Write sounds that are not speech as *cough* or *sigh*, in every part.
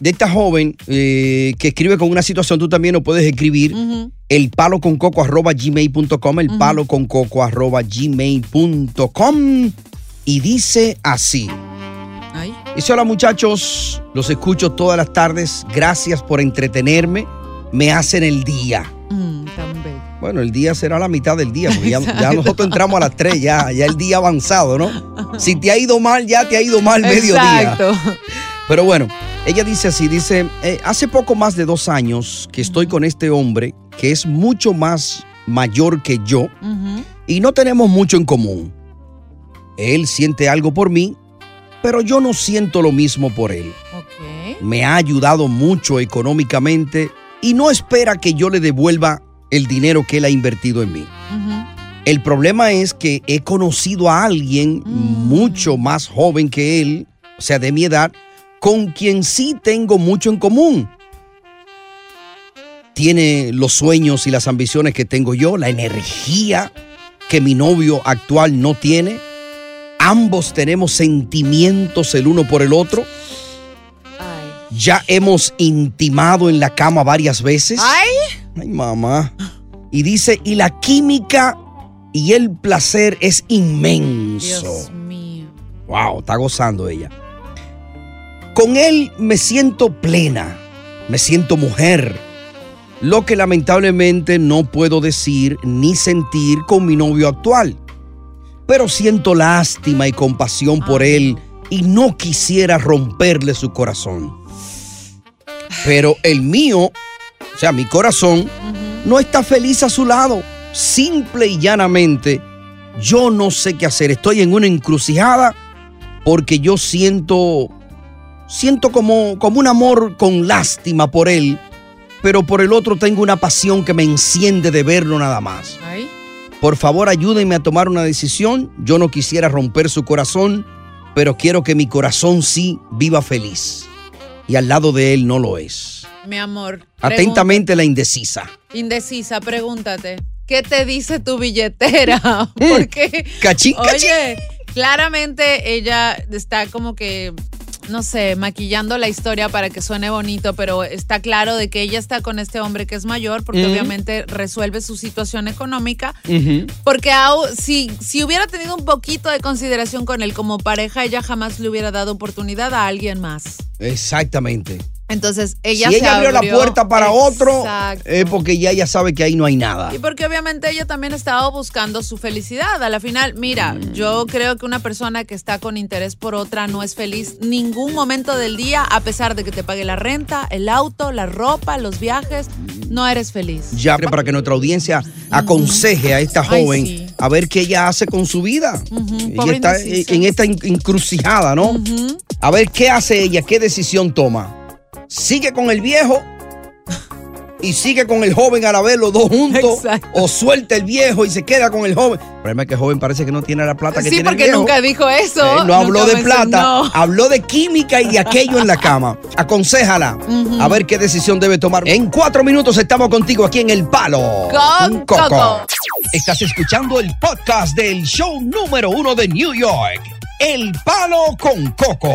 de esta joven eh, que escribe con una situación, tú también lo puedes escribir. El palo con coco arroba gmail.com, el palo con coco arroba gmail.com. Y dice así. Ay. Dice, hola muchachos, los escucho todas las tardes, gracias por entretenerme, me hacen el día. Mm, tan bello. Bueno, el día será la mitad del día, porque ya, ya *laughs* nosotros entramos a las 3, ya, ya el día avanzado, ¿no? Si te ha ido mal, ya te ha ido mal mediodía. Exacto. *laughs* Pero bueno, ella dice así, dice, eh, hace poco más de dos años que estoy con este hombre que es mucho más mayor que yo y no tenemos mucho en común. Él siente algo por mí, pero yo no siento lo mismo por él. Me ha ayudado mucho económicamente y no espera que yo le devuelva el dinero que él ha invertido en mí. El problema es que he conocido a alguien mucho más joven que él, o sea, de mi edad, con quien sí tengo mucho en común. Tiene los sueños y las ambiciones que tengo yo, la energía que mi novio actual no tiene. Ambos tenemos sentimientos el uno por el otro. Ay. Ya hemos intimado en la cama varias veces. Ay. Ay, mamá. Y dice, y la química y el placer es inmenso. Dios mío. Wow, está gozando ella. Con él me siento plena, me siento mujer, lo que lamentablemente no puedo decir ni sentir con mi novio actual. Pero siento lástima y compasión por él y no quisiera romperle su corazón. Pero el mío, o sea, mi corazón, no está feliz a su lado. Simple y llanamente, yo no sé qué hacer. Estoy en una encrucijada porque yo siento, siento como, como un amor con lástima por él, pero por el otro tengo una pasión que me enciende de verlo nada más. Por favor, ayúdenme a tomar una decisión. Yo no quisiera romper su corazón, pero quiero que mi corazón sí viva feliz. Y al lado de él no lo es. Mi amor. Atentamente la indecisa. Indecisa, pregúntate. ¿Qué te dice tu billetera? *laughs* Porque. Cachín, cachín. Oye, claramente ella está como que. No sé, maquillando la historia para que suene bonito, pero está claro de que ella está con este hombre que es mayor, porque obviamente resuelve su situación económica. Porque si, si hubiera tenido un poquito de consideración con él como pareja, ella jamás le hubiera dado oportunidad a alguien más. Exactamente. Entonces ella si se ella abrió, la puerta para otro, es porque ya ella sabe que ahí no hay nada. Y porque obviamente ella también estaba buscando su felicidad. A la final, mira, Mm. yo creo que una persona que está con interés por otra no es feliz ningún momento del día, a pesar de que te pague la renta, el auto, la ropa, los viajes, no eres feliz. Ya para que nuestra audiencia aconseje a esta Ay, joven sí. a ver qué ella hace con su vida. Ella está en esta encrucijada, ¿no? A ver qué hace ella, qué decisión toma. ¿Sigue con el viejo? Y sigue con el joven a la vez los dos juntos. Exacto. O suelta el viejo y se queda con el joven. El problema es que el joven parece que no tiene la plata que Sí, tiene el porque viejo. nunca dijo eso. Eh, no habló de plata, habló de química y de aquello en la cama. Aconsejala a ver qué decisión debe tomar. En cuatro minutos estamos contigo aquí en El Palo. Con Coco. Estás escuchando el podcast del show número uno de New York. El Palo con Coco.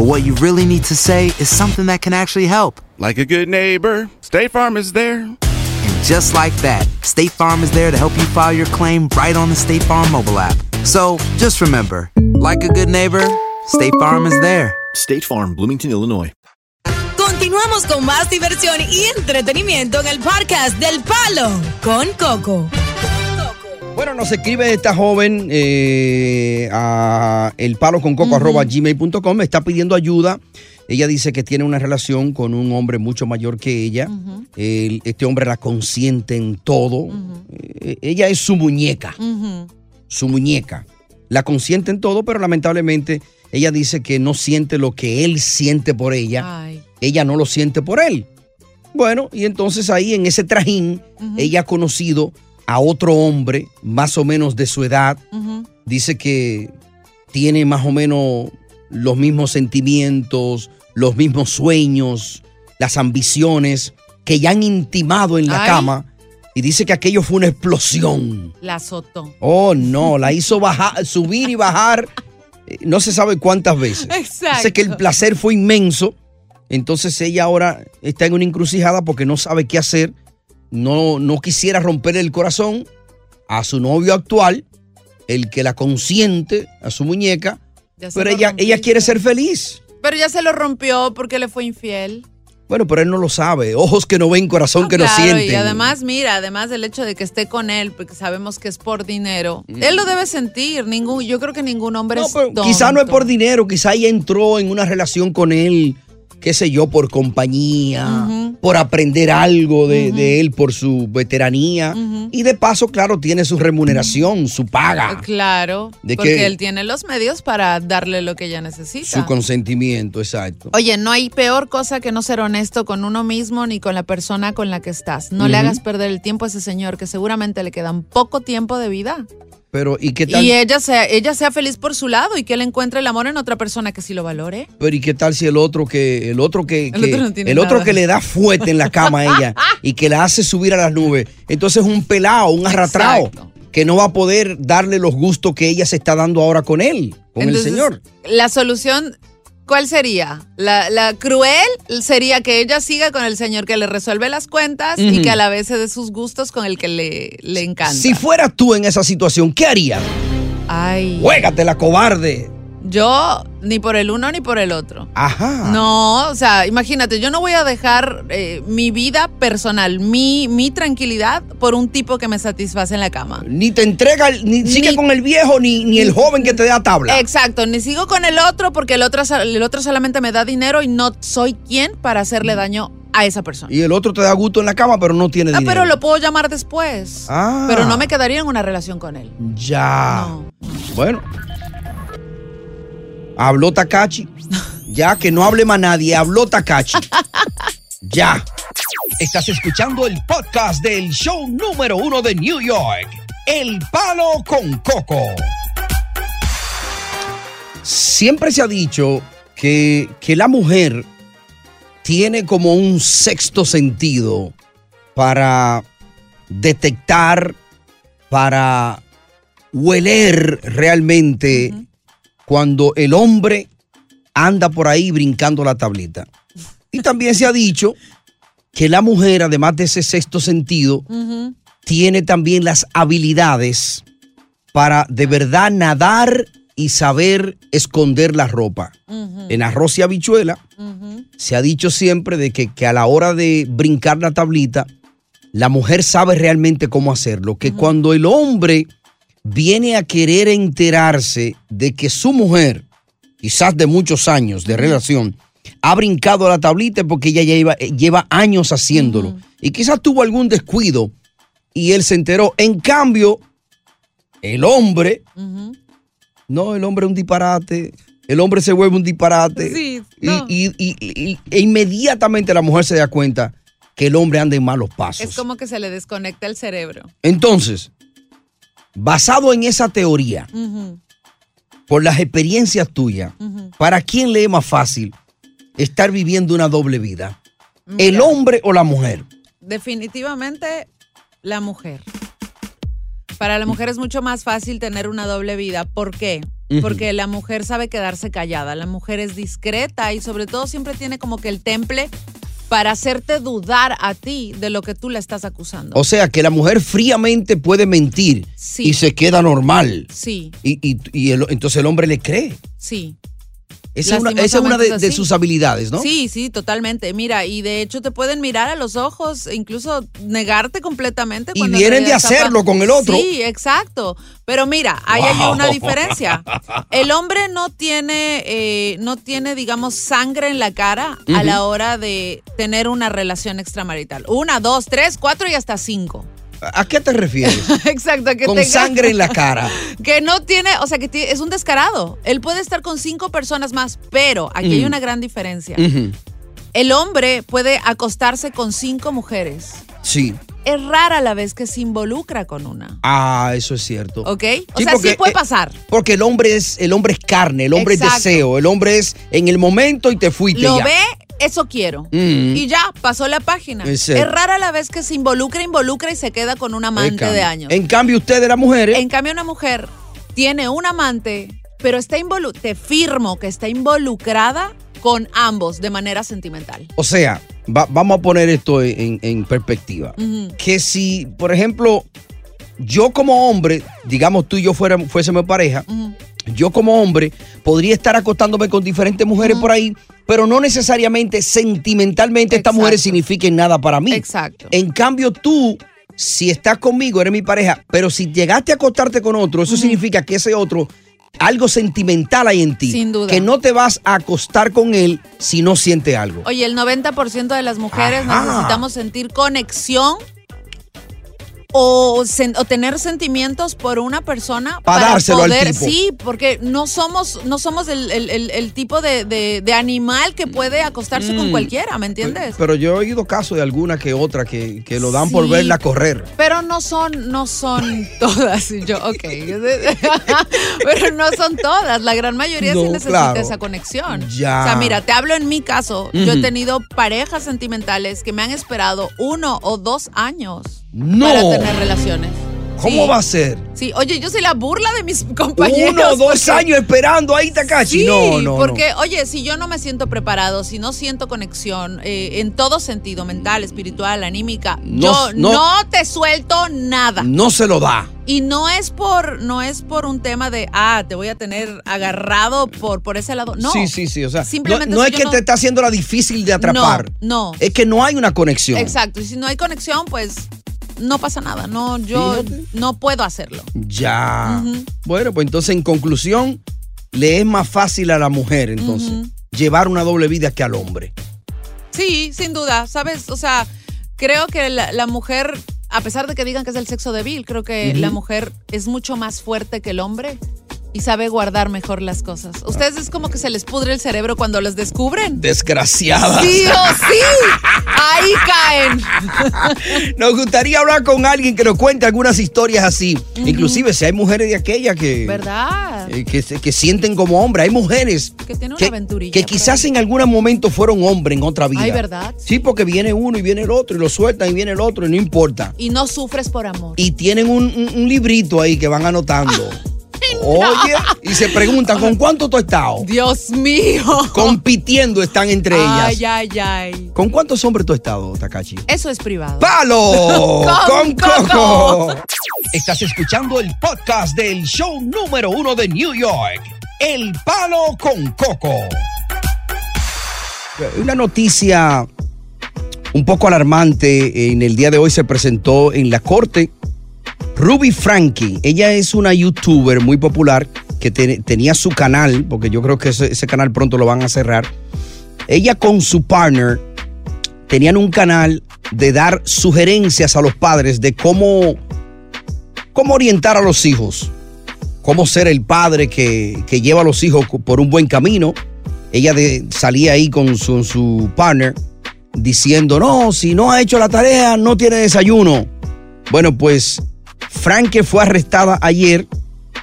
but what you really need to say is something that can actually help. Like a good neighbor, State Farm is there. And just like that, State Farm is there to help you file your claim right on the State Farm mobile app. So just remember, like a good neighbor, State Farm is there. State Farm, Bloomington, Illinois. Continuamos con más diversión y entretenimiento en el podcast del Palo con Coco. Bueno, nos escribe esta joven eh, a elpaloconcoco.gmail.com, me está pidiendo ayuda. Ella dice que tiene una relación con un hombre mucho mayor que ella. El- este hombre la consiente en todo. Eh, ella es su muñeca, su muñeca. La consiente en todo, pero lamentablemente ella dice que no siente lo que él siente por ella. Ay. Ella no lo siente por él. Bueno, y entonces ahí en ese trajín, ella ha conocido a otro hombre, más o menos de su edad. Dice que tiene más o menos los mismos sentimientos, los mismos sueños, las ambiciones que ya han intimado en la Ay. cama. Y dice que aquello fue una explosión. La azotó. Oh, no, la hizo bajar, subir y bajar, eh, no se sabe cuántas veces. Exacto. Dice que el placer fue inmenso. Entonces ella ahora está en una encrucijada porque no sabe qué hacer. No, no quisiera romper el corazón a su novio actual, el que la consiente, a su muñeca. Pero ella, rompiste. ella quiere ser feliz. Pero ya se lo rompió porque le fue infiel. Bueno, pero él no lo sabe. Ojos que no ven, corazón que Claro, no sienten. Y además, mira, además del hecho de que esté con él, porque sabemos que es por dinero, él lo debe sentir. Ningún, yo creo que ningún hombre Mm. No, es pero quizá no es por dinero, quizá ella entró en una relación con él, qué sé yo, por compañía, por aprender algo de, de él, por su veteranía. Y de paso, claro, tiene su remuneración, su paga, Claro, ¿De porque él tiene los medios para darle lo que ella necesita. su consentimiento, exacto. Oye, no hay peor cosa que no ser honesto con uno mismo ni con la persona con la que estás. No le hagas perder el tiempo a ese señor que seguramente le quedan poco tiempo de vida. Pero, ¿y qué tal? Y ella sea, ella sea feliz por su lado y que él encuentre el amor en otra persona que sí lo valore. Pero ¿y qué tal si el otro que el otro que, El que- otro no el otro que le da fuerte en la cama a ella *laughs* y que la hace subir a las nubes? Entonces es un pelado, un arrastrado Exacto. que no va a poder darle los gustos que ella se está dando ahora con él, con Entonces, el señor. La solución, ¿cuál sería? La, la cruel sería que ella siga con el señor que le resuelve las cuentas y que a la vez se dé sus gustos con el que le, le encanta. Si fueras tú en esa situación, ¿qué harías? Ay. Juégate la cobarde. Yo ni por el uno ni por el otro. Ajá. No, o sea, imagínate, yo no voy a dejar eh, mi vida personal, mi, mi tranquilidad por un tipo que me satisface en la cama. Ni te entrega, el- ni, sigue Ni- con el viejo, ni, ni el joven que te da tabla. Exacto, ni sigo con el otro porque el otro, el otro solamente me da dinero y no soy quien para hacerle daño a esa persona. Y el otro te da gusto en la cama, pero no tiene Ah, dinero. pero lo puedo llamar después. Ah. Pero no me quedaría en una relación con él. Ya. Bueno. Habló Takachi. Ya, que no hable más nadie. Habló Takachi. ya. Estás escuchando el podcast del show número uno de New York. El Palo con Coco. Siempre se ha dicho que, que la mujer tiene como un sexto sentido para detectar, para hueler realmente cuando el hombre anda por ahí brincando la tablita. Y también se ha dicho que la mujer, además de ese sexto sentido, tiene también las habilidades para de verdad nadar y saber esconder la ropa. En arroz y habichuela se ha dicho siempre de que, que a la hora de brincar la tablita, la mujer sabe realmente cómo hacerlo. Que cuando el hombre viene a querer enterarse de que su mujer, quizás de muchos años de relación, ha brincado la tablita porque ella ya lleva, lleva años haciéndolo. Y quizás tuvo algún descuido y él se enteró. En cambio, el hombre, no, el hombre es un disparate. El hombre se vuelve un disparate. Sí, Y- no. y, y- y- e inmediatamente la mujer se da cuenta que el hombre anda en malos pasos. Es como que se le desconecta el cerebro. Entonces, basado en esa teoría, por las experiencias tuyas. ¿para quién le es más fácil estar viviendo una doble vida? ¿El hombre o la mujer? Definitivamente la mujer. Para la mujer es mucho más fácil tener una doble vida. ¿Por qué? Porque la mujer sabe quedarse callada. La mujer es discreta y sobre todo siempre tiene como que el temple para hacerte dudar a ti de lo que tú le estás acusando. O sea, que la mujer fríamente puede mentir Sí. y se queda normal. Sí, Y, y- y el- entonces el hombre le cree. sí. Esa es una, esa es una de, sus habilidades, ¿no? Sí, sí, totalmente. Mira, y de hecho te pueden mirar a los ojos incluso negarte completamente. Y vienen de hacerlo con el otro. Sí, exacto. Pero mira, ahí hay una diferencia. El hombre no tiene, eh, no tiene, digamos, sangre en la cara a la hora de tener una relación extramarital. Una, dos, tres, cuatro y hasta cinco. ¿A qué te refieres? *laughs* Exacto, que Con tenga- sangre en la cara. *laughs* que no tiene, o sea, que es un descarado. Él puede estar con cinco personas más, pero aquí hay Mm. una gran diferencia. El hombre puede acostarse con cinco mujeres. Sí. Es rara la vez que se involucra con una. Ah, eso es cierto. ¿Ok? O Sí, sea, porque, sí puede eh, pasar. Porque el hombre es, el hombre es carne, el hombre Exacto. es deseo, el hombre es en el momento y te fuiste Lo ya. ve, eso quiero. Mm. Y ya, pasó la página. Es rara la vez que se involucra, involucra y se queda con un amante de años. En cambio, ustedes, las mujeres, En cambio, una mujer tiene un amante, pero está involu te firmo que está involucrada con ambos de manera sentimental. o sea, va- vamos a poner esto en, en perspectiva. Que si, por ejemplo, yo como hombre, digamos tú y yo fuera, fuésemos pareja. Yo como hombre podría estar acostándome con diferentes mujeres por ahí, pero no necesariamente sentimentalmente estas mujeres signifiquen nada para mí. Exacto. En cambio, tú, si estás conmigo, eres mi pareja, pero si llegaste a acostarte con otro, eso significa que ese otro, algo sentimental hay en ti. Sin duda. Que no te vas a acostar con él si no siente algo. Oye, el 90% de las mujeres Ajá. necesitamos sentir conexión o, sen- o tener sentimientos por una persona Pa' para dárselo al poder, tipo. sí, porque no somos, no somos el, el- el- el tipo de, de- de animal que puede acostarse con Mm. cualquiera, ¿me entiendes? Pero yo he oído casos de alguna que otra que, que lo dan por Sí. verla correr. Pero no son, no son *laughs* todas. Yo, ok. *laughs* Pero no son todas. La gran mayoría sí necesita claro. esa conexión. Ya. O sea, mira, te hablo en mi caso. Yo he tenido parejas sentimentales que me han esperado uno o dos años No. para tener relaciones. ¿Cómo Sí. va a ser? Sí, oye, yo soy la burla de mis *laughs* compañeros. Uno, dos porque- años esperando ahí, Takashi. Sí, no, no, porque, oye, si yo no me siento preparado, si no siento conexión eh, en todo sentido, mental, espiritual, anímica, No, yo no. no, te suelto nada. no. Se lo da. Y no es por, no es por un tema de, ah, te voy a tener agarrado por, por ese lado. No. Sí, sí, sí. O sea, Simplemente no, si es que te está haciendo la difícil de atrapar. No, no. Es que no hay una conexión. Exacto. Y si no hay conexión, pues no pasa nada. No, yo no puedo hacerlo. Ya. Bueno, pues entonces en conclusión, le es más fácil a la mujer entonces llevar una doble vida que al hombre. Sí, sin duda, ¿sabes? O sea, creo que la, la mujer, a pesar de que digan que es el sexo débil, creo que la mujer es mucho más fuerte que el hombre y sabe guardar mejor las cosas. Ustedes es como que se les pudre el cerebro cuando los descubren. Desgraciada. Sí o *laughs* sí, ahí caen. *laughs* Nos gustaría hablar con alguien que nos cuente algunas historias así. Inclusive si hay mujeres de aquellas que, ¿Verdad? eh, que, se- que sienten como hombres. Hay mujeres Que tiene una que, aventurilla. que quizás ahí. en algún momento fueron hombres en otra vida. Ay, ¿verdad? Sí, porque viene uno y viene el otro y lo sueltan y viene el otro y no importa. Y no sufres por amor. Y tienen un, un- un librito ahí que van anotando. *laughs* Oye, y se preguntan, ¿con cuánto tú has estado? Dios mío. Compitiendo están entre Ay, ellas. ay, ay. ¿Con cuántos hombres tú has estado, Takachi? Eso es privado. ¡Palo! *laughs* Con ¡Con Coco! Coco. Estás escuchando el podcast del show número uno de New York, El Palo con Coco. Una noticia un poco alarmante en el día de hoy se presentó en la corte. Ruby Frankie, ella es una youtuber muy popular que te- tenía su canal, porque yo creo que ese, canal pronto lo van a cerrar. Ella con su partner tenían un canal de dar sugerencias a los padres de cómo, cómo orientar a los hijos, cómo ser el padre que, que lleva a los hijos por un buen camino. Ella salía ahí con su, su partner diciendo, no, si no ha hecho la tarea, no tiene desayuno. Bueno, pues Franke fue arrestada ayer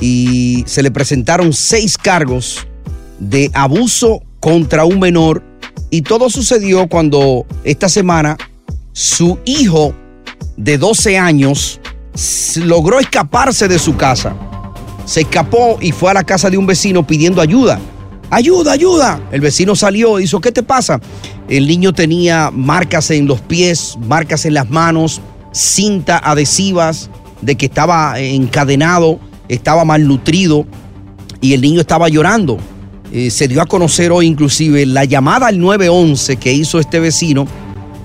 y se le presentaron seis cargos de abuso contra un menor y todo sucedió cuando esta semana su hijo de 12 años logró escaparse de su casa. Se escapó y fue a la casa de un vecino pidiendo ayuda. Ayuda, ayuda. El vecino salió y dijo, ¿qué te pasa? El niño tenía marcas en los pies, marcas en las manos, cinta adhesivas de que estaba encadenado, estaba malnutrido y el niño estaba llorando. Eh, se dio a conocer hoy inclusive la llamada al 911 que hizo este vecino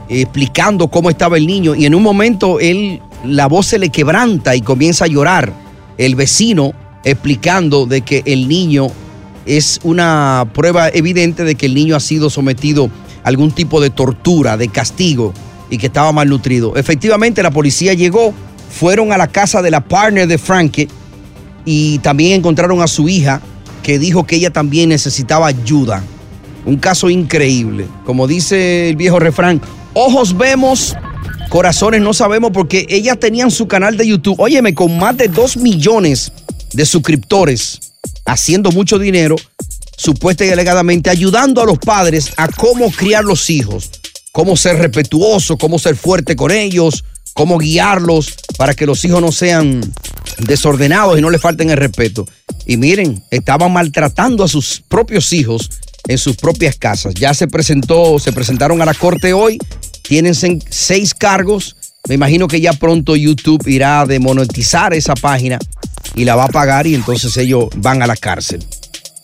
eh, explicando cómo estaba el niño y en un momento él la voz se le quebranta y comienza a llorar. El vecino explicando de que el niño es una prueba evidente de que el niño ha sido sometido a algún tipo de tortura, de castigo y que estaba malnutrido. Efectivamente la policía llegó, fueron a la casa de la partner de Frankie y también encontraron a su hija que dijo que ella también necesitaba ayuda. Un caso increíble. Como dice el viejo refrán, ojos vemos, corazones no sabemos porque ellas tenían su canal de YouTube, óyeme, con más de 2 millones de suscriptores, haciendo mucho dinero, supuesta y alegadamente ayudando a los padres a cómo criar los hijos, cómo ser respetuoso, cómo ser fuerte con ellos, cómo guiarlos para que los hijos no sean desordenados y no le falten el respeto. Y miren, estaban maltratando a sus propios hijos en sus propias casas. Ya se presentó, se presentaron a la corte hoy, tienen seis cargos. Me imagino que ya pronto YouTube irá a demonetizar esa página y la va a pagar y entonces ellos van a la cárcel.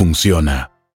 funciona.